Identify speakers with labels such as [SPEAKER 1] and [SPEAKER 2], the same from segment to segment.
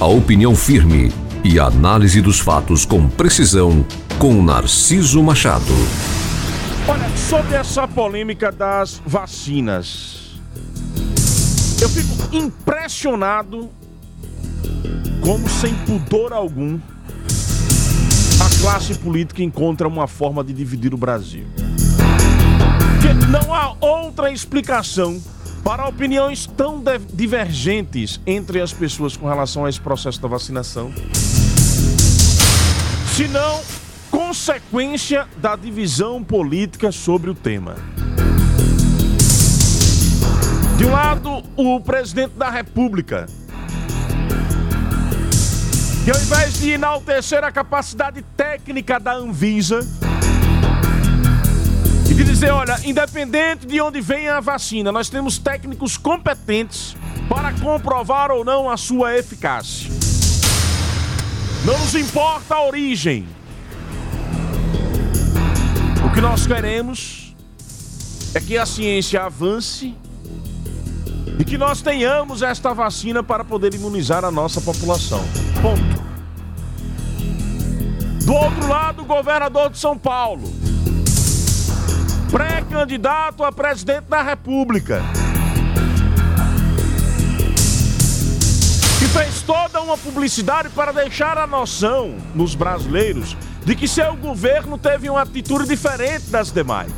[SPEAKER 1] A opinião firme e a análise dos fatos com precisão com Narciso Machado.
[SPEAKER 2] Olha, sobre essa polêmica das vacinas, eu fico impressionado como, sem pudor algum, a classe política encontra uma forma de dividir o Brasil. Porque não há outra explicação para opiniões tão divergentes entre as pessoas com relação a esse processo da vacinação, senão consequência da divisão política sobre o tema. De um lado, o presidente da República, que ao invés de enaltecer a capacidade técnica da Anvisa, dizer, olha, independente de onde venha a vacina, nós temos técnicos competentes para comprovar ou não a sua eficácia. Não nos importa a origem, o que nós queremos é que a ciência avance e que nós tenhamos esta vacina para poder imunizar a nossa população. Ponto. Do outro lado, o governador de São Paulo, pré-candidato a presidente da República, que fez toda uma publicidade para deixar a noção nos brasileiros de que seu governo teve uma atitude diferente das demais.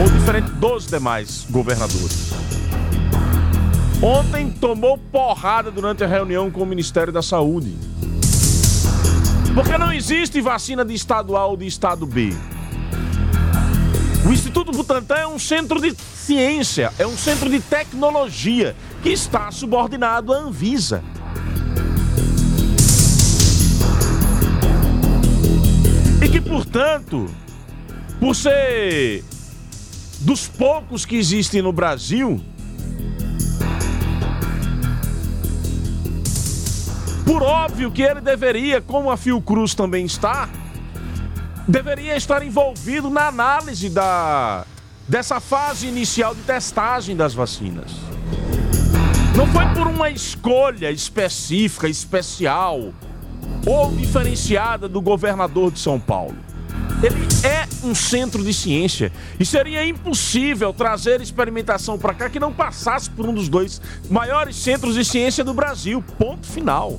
[SPEAKER 2] Ou diferente dos demais governadores. Ontem tomou porrada durante a reunião com o Ministério da Saúde. Porque não existe vacina de estado A ou de estado B. O Instituto Butantan é um centro de ciência, é um centro de tecnologia que está subordinado à Anvisa. E que, portanto, por ser dos poucos que existem no Brasil, por óbvio que ele deveria, como a Fiocruz também está, deveria estar envolvido na análise da dessa fase inicial de testagem das vacinas. Não foi por uma escolha específica, especial, ou diferenciada do governador de São Paulo. Ele é um centro de ciência e seria impossível trazer experimentação para cá que não passasse por um dos dois maiores centros de ciência do Brasil. Ponto final.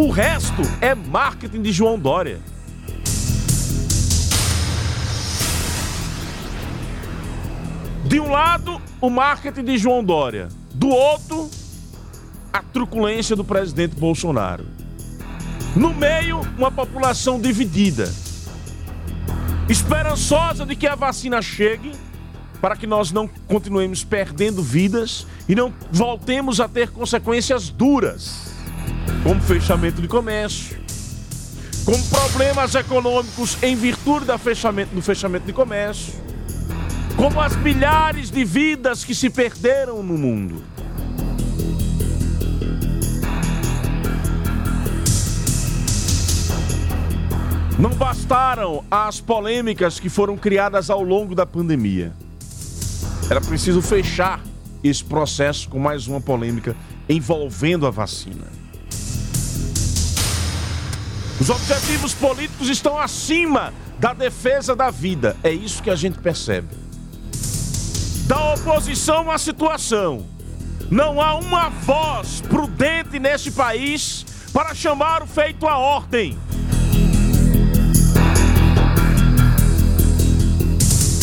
[SPEAKER 2] O resto é marketing de João Dória. De um lado, o marketing de João Dória. Do outro, a truculência do presidente Bolsonaro. No meio, uma população dividida, esperançosa de que a vacina chegue, para que nós não continuemos perdendo vidas e não voltemos a ter consequências duras, como fechamento de comércio, como problemas econômicos em virtude do fechamento, do fechamento de comércio, como as milhares de vidas que se perderam no mundo. Não bastaram as polêmicas que foram criadas ao longo da pandemia. Era preciso fechar esse processo com mais uma polêmica envolvendo a vacina. Os objetivos políticos estão acima da defesa da vida. É isso que a gente percebe. Da oposição à situação. Não há uma voz prudente neste país para chamar o feito à ordem.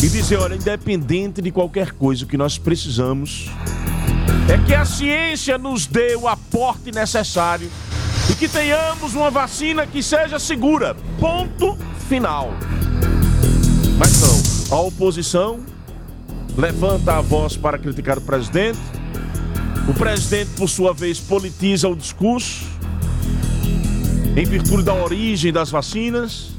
[SPEAKER 2] e dizer: olha, independente de qualquer coisa, o que nós precisamos é que a ciência nos dê o aporte necessário e que tenhamos uma vacina que seja segura. Ponto final. Mas não, a oposição levanta a voz para criticar o presidente. O presidente, por sua vez, politiza o discurso em virtude da origem das vacinas.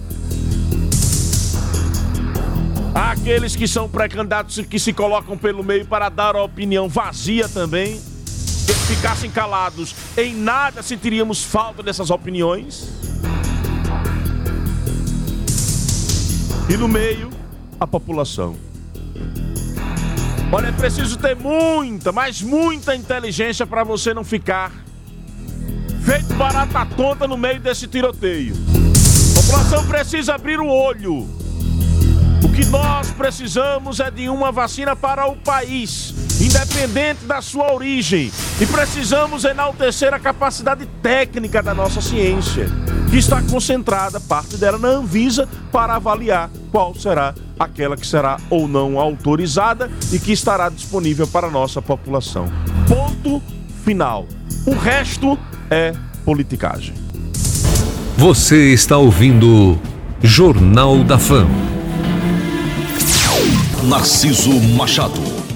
[SPEAKER 2] Há aqueles que são pré-candidatos que se colocam pelo meio para dar a opinião vazia também. Se ficassem calados, em nada sentiríamos falta dessas opiniões. E no meio, a população. Olha, é preciso ter muita, mas muita inteligência para você não ficar feito barata tonta no meio desse tiroteio. A população precisa abrir o olho. O que nós precisamos é de uma vacina para o país, independente da sua origem. E precisamos enaltecer a capacidade técnica da nossa ciência, que está concentrada, parte dela na Anvisa, para avaliar qual será aquela que será ou não autorizada e que estará disponível para a nossa população. Ponto final. O resto é politicagem.
[SPEAKER 1] Você está ouvindo Jornal da Fama.
[SPEAKER 3] Narciso Machado.